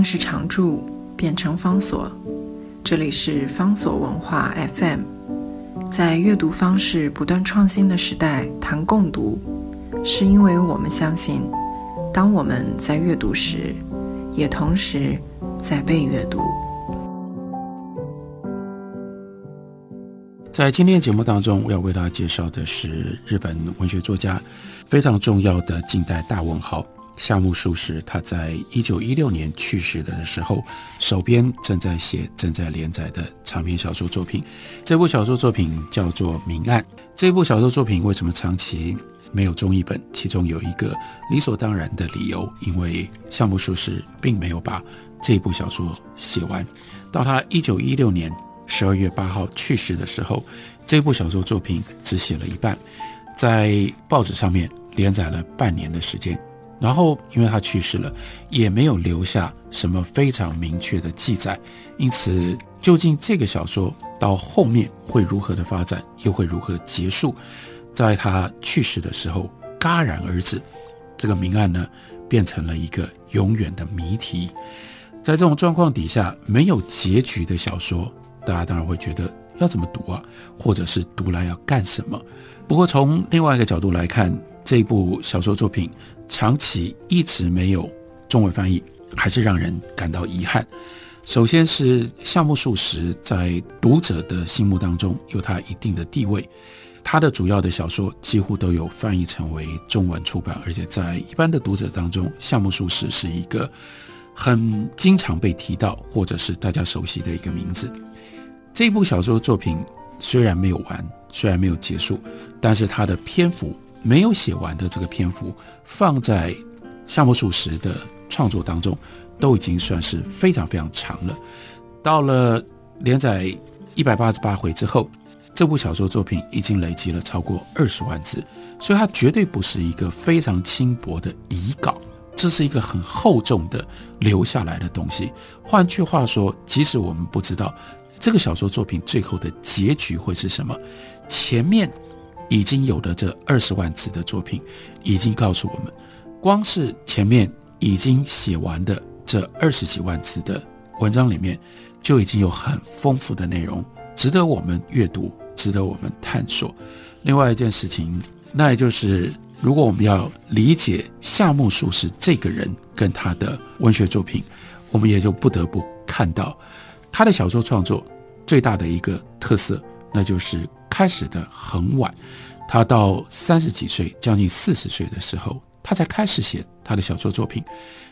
定是常驻，变成方所。这里是方所文化 FM。在阅读方式不断创新的时代，谈共读，是因为我们相信，当我们在阅读时，也同时在被阅读。在今天节目当中，我要为大家介绍的是日本文学作家非常重要的近代大文豪。夏目漱石，他在一九一六年去世的时候，手边正在写、正在连载的长篇小说作品。这部小说作品叫做《明暗》。这部小说作品为什么长期没有中译本？其中有一个理所当然的理由，因为夏目漱石并没有把这部小说写完。到他一九一六年十二月八号去世的时候，这部小说作品只写了一半，在报纸上面连载了半年的时间。然后，因为他去世了，也没有留下什么非常明确的记载，因此，究竟这个小说到后面会如何的发展，又会如何结束，在他去世的时候戛然而止。这个明案呢，变成了一个永远的谜题。在这种状况底下，没有结局的小说，大家当然会觉得要怎么读啊，或者是读来要干什么？不过，从另外一个角度来看，这部小说作品。长期一直没有中文翻译，还是让人感到遗憾。首先是夏目漱石在读者的心目当中有他一定的地位，他的主要的小说几乎都有翻译成为中文出版，而且在一般的读者当中，夏目漱石是一个很经常被提到或者是大家熟悉的一个名字。这部小说作品虽然没有完，虽然没有结束，但是它的篇幅。没有写完的这个篇幅，放在夏目漱石的创作当中，都已经算是非常非常长了。到了连载一百八十八回之后，这部小说作品已经累积了超过二十万字，所以它绝对不是一个非常轻薄的遗稿，这是一个很厚重的留下来的东西。换句话说，即使我们不知道这个小说作品最后的结局会是什么，前面。已经有的这二十万字的作品，已经告诉我们，光是前面已经写完的这二十几万字的文章里面，就已经有很丰富的内容，值得我们阅读，值得我们探索。另外一件事情，那也就是，如果我们要理解夏目漱石这个人跟他的文学作品，我们也就不得不看到他的小说创作最大的一个特色，那就是。开始的很晚，他到三十几岁，将近四十岁的时候，他才开始写他的小说作品。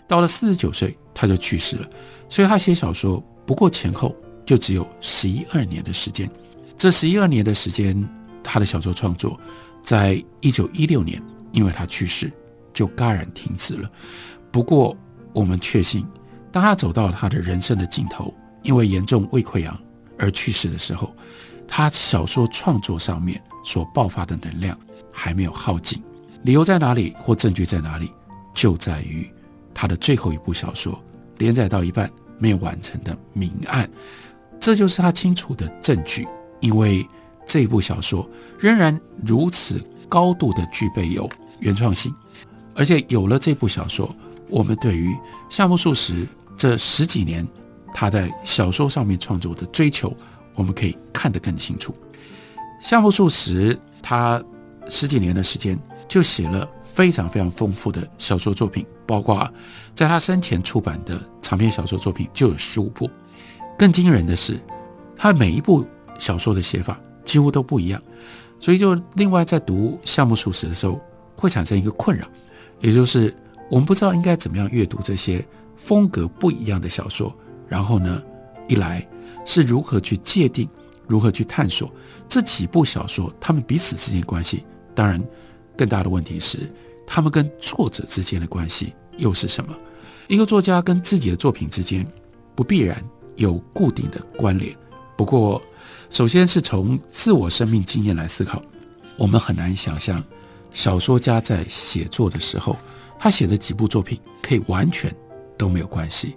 到了四十九岁，他就去世了。所以他写小说不过前后就只有十一二年的时间。这十一二年的时间，他的小说创作，在一九一六年，因为他去世，就戛然停止了。不过我们确信，当他走到他的人生的尽头，因为严重胃溃疡而去世的时候。他小说创作上面所爆发的能量还没有耗尽，理由在哪里或证据在哪里，就在于他的最后一部小说连载到一半没有完成的《明暗》，这就是他清楚的证据。因为这部小说仍然如此高度的具备有原创性，而且有了这部小说，我们对于夏目漱石这十几年他在小说上面创作的追求。我们可以看得更清楚。夏目漱石他十几年的时间就写了非常非常丰富的小说作品，包括在他生前出版的长篇小说作品就有十五部。更惊人的是，他每一部小说的写法几乎都不一样，所以就另外在读夏目漱石的时候会产生一个困扰，也就是我们不知道应该怎么样阅读这些风格不一样的小说。然后呢，一来。是如何去界定，如何去探索这几部小说，他们彼此之间关系？当然，更大的问题是，他们跟作者之间的关系又是什么？一个作家跟自己的作品之间不必然有固定的关联。不过，首先是从自我生命经验来思考，我们很难想象小说家在写作的时候，他写的几部作品可以完全都没有关系。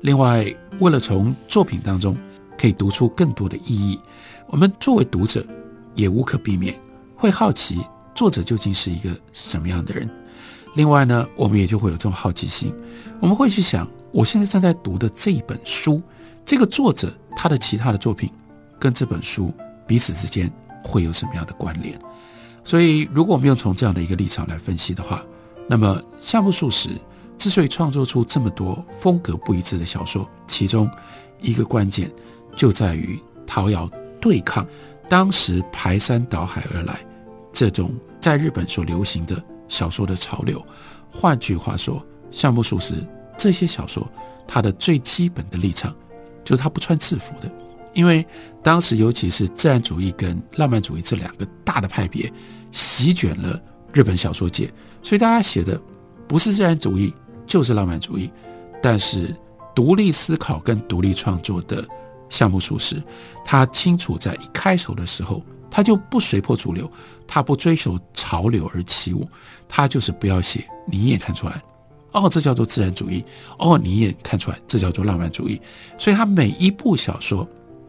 另外，为了从作品当中，可以读出更多的意义。我们作为读者，也无可避免会好奇作者究竟是一个什么样的人。另外呢，我们也就会有这种好奇心，我们会去想我现在正在读的这一本书，这个作者他的其他的作品跟这本书彼此之间会有什么样的关联？所以，如果我们用从这样的一个立场来分析的话，那么夏目漱石之所以创作出这么多风格不一致的小说，其中一个关键就在于他要对抗当时排山倒海而来这种在日本所流行的小说的潮流。换句话说，夏目漱石。这些小说，它的最基本的立场就是它不穿制服的，因为当时尤其是自然主义跟浪漫主义这两个大的派别席卷了日本小说界，所以大家写的不是自然主义就是浪漫主义。但是独立思考跟独立创作的项目属实，他清楚在一开头的时候，他就不随波逐流，他不追求潮流而起舞，他就是不要写，你也看出来。哦，这叫做自然主义。哦，你也看出来，这叫做浪漫主义。所以他每一部小说，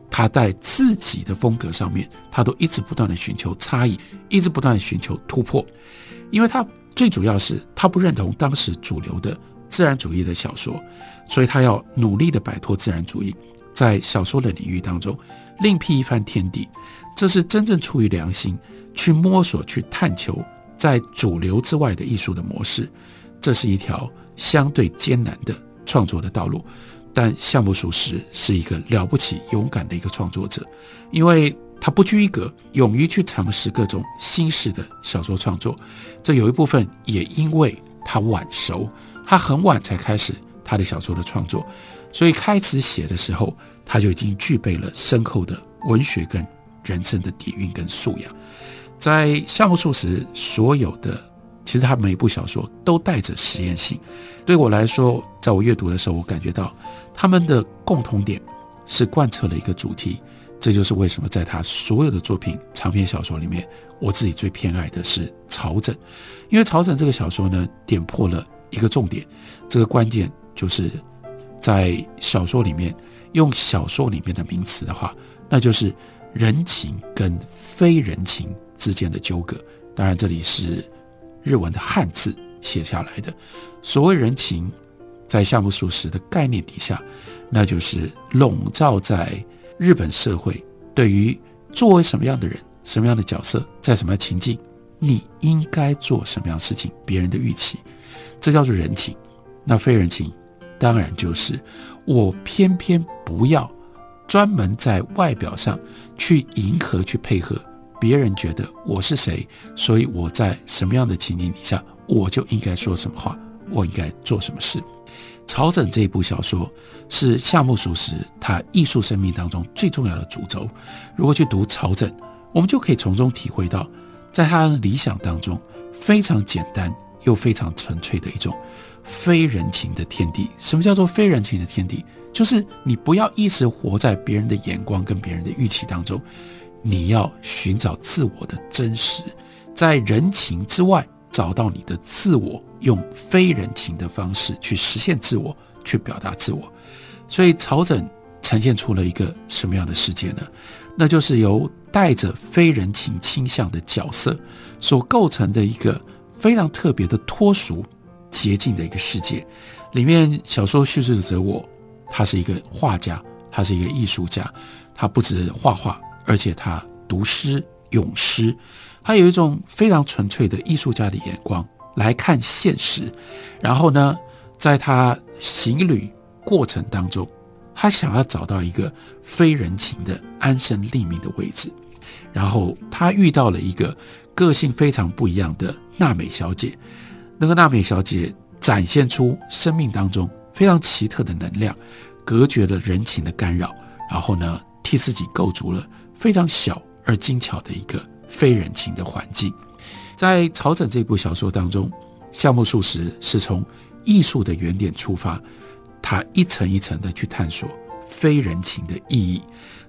他在自己的风格上面，他都一直不断的寻求差异，一直不断的寻求突破。因为他最主要是他不认同当时主流的自然主义的小说，所以他要努力的摆脱自然主义，在小说的领域当中另辟一番天地。这是真正出于良心去摸索、去探求在主流之外的艺术的模式。这是一条相对艰难的创作的道路，但项目属实是一个了不起、勇敢的一个创作者，因为他不拘一格，勇于去尝试各种新式的小说创作。这有一部分也因为他晚熟，他很晚才开始他的小说的创作，所以开始写的时候，他就已经具备了深厚的文学跟人生的底蕴跟素养。在项目属实所有的。其实他每一部小说都带着实验性，对我来说，在我阅读的时候，我感觉到他们的共同点是贯彻了一个主题。这就是为什么在他所有的作品长篇小说里面，我自己最偏爱的是《朝枕》，因为《朝枕》这个小说呢，点破了一个重点，这个关键就是在小说里面用小说里面的名词的话，那就是人情跟非人情之间的纠葛。当然，这里是。日文的汉字写下来的，所谓人情，在夏目漱石的概念底下，那就是笼罩在日本社会对于作为什么样的人、什么样的角色，在什么样情境，你应该做什么样事情，别人的预期，这叫做人情。那非人情，当然就是我偏偏不要专门在外表上去迎合、去配合。别人觉得我是谁，所以我在什么样的情景底下，我就应该说什么话，我应该做什么事。《朝枕》这一部小说是夏目漱石他艺术生命当中最重要的主轴。如果去读《朝枕》，我们就可以从中体会到，在他的理想当中非常简单又非常纯粹的一种非人情的天地。什么叫做非人情的天地？就是你不要一直活在别人的眼光跟别人的预期当中。你要寻找自我的真实，在人情之外找到你的自我，用非人情的方式去实现自我，去表达自我。所以，曹枕呈现出了一个什么样的世界呢？那就是由带着非人情倾向的角色所构成的一个非常特别的脱俗、洁净的一个世界。里面小说叙事者我，他是一个画家，他是一个艺术家，他不止画画。而且他读诗咏诗，他有一种非常纯粹的艺术家的眼光来看现实。然后呢，在他行旅过程当中，他想要找到一个非人情的安身立命的位置。然后他遇到了一个个性非常不一样的娜美小姐。那个娜美小姐展现出生命当中非常奇特的能量，隔绝了人情的干扰。然后呢，替自己构筑了。非常小而精巧的一个非人情的环境，在《朝枕》这部小说当中，夏目漱石是从艺术的原点出发，他一层一层的去探索非人情的意义，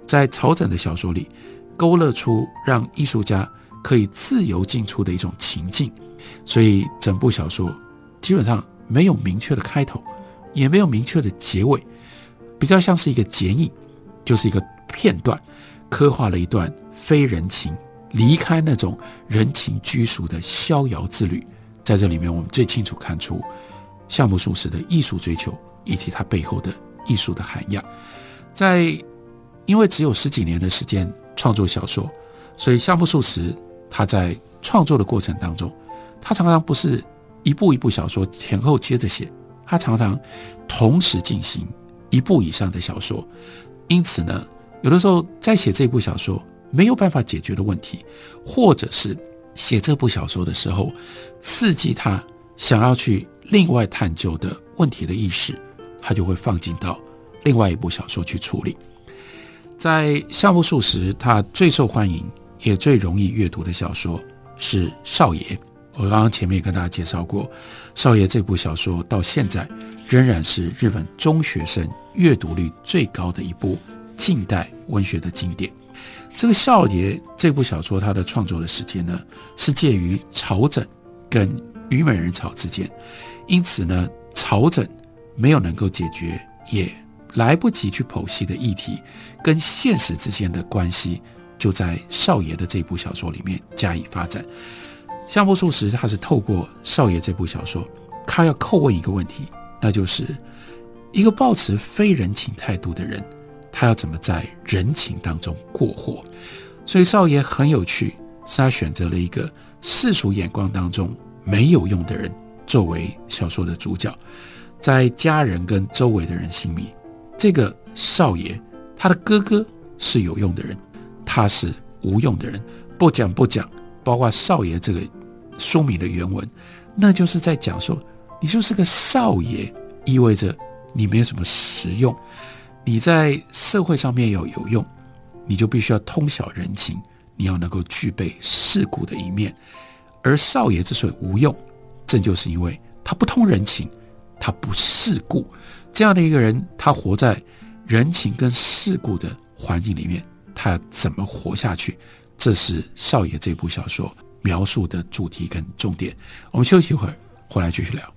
在《朝枕》的小说里勾勒出让艺术家可以自由进出的一种情境，所以整部小说基本上没有明确的开头，也没有明确的结尾，比较像是一个剪影，就是一个片段。刻画了一段非人情离开那种人情拘束的逍遥之旅，在这里面，我们最清楚看出夏目漱石的艺术追求以及他背后的艺术的涵养。在因为只有十几年的时间创作小说，所以夏目漱石他在创作的过程当中，他常常不是一部一部小说前后接着写，他常常同时进行一部以上的小说。因此呢，有的时候在写这部小说没有办法解决的问题，或者是写这部小说的时候刺激他想要去另外探究的问题的意识，他就会放进到另外一部小说去处理。在夏目漱石，他最受欢迎也最容易阅读的小说是《少爷》。我刚刚前面也跟大家介绍过，《少爷》这部小说到现在仍然是日本中学生阅读率最高的一部近代文学的经典。这个《少爷》这部小说，它的创作的时间呢，是介于朝整跟虞美人草之间，因此呢，朝整没有能够解决，也。来不及去剖析的议题，跟现实之间的关系，就在少爷的这部小说里面加以发展。夏目漱石他是透过少爷这部小说，他要叩问一个问题，那就是一个抱持非人情态度的人，他要怎么在人情当中过活？所以少爷很有趣，是他选择了一个世俗眼光当中没有用的人作为小说的主角，在家人跟周围的人心里。这个少爷，他的哥哥是有用的人，他是无用的人。不讲不讲，包括少爷这个书名的原文，那就是在讲说，你就是个少爷，意味着你没有什么实用。你在社会上面要有用，你就必须要通晓人情，你要能够具备世故的一面。而少爷之所以无用，正就是因为他不通人情，他不世故。这样的一个人，他活在人情跟世故的环境里面，他怎么活下去？这是少爷这部小说描述的主题跟重点。我们休息一会儿，回来继续聊。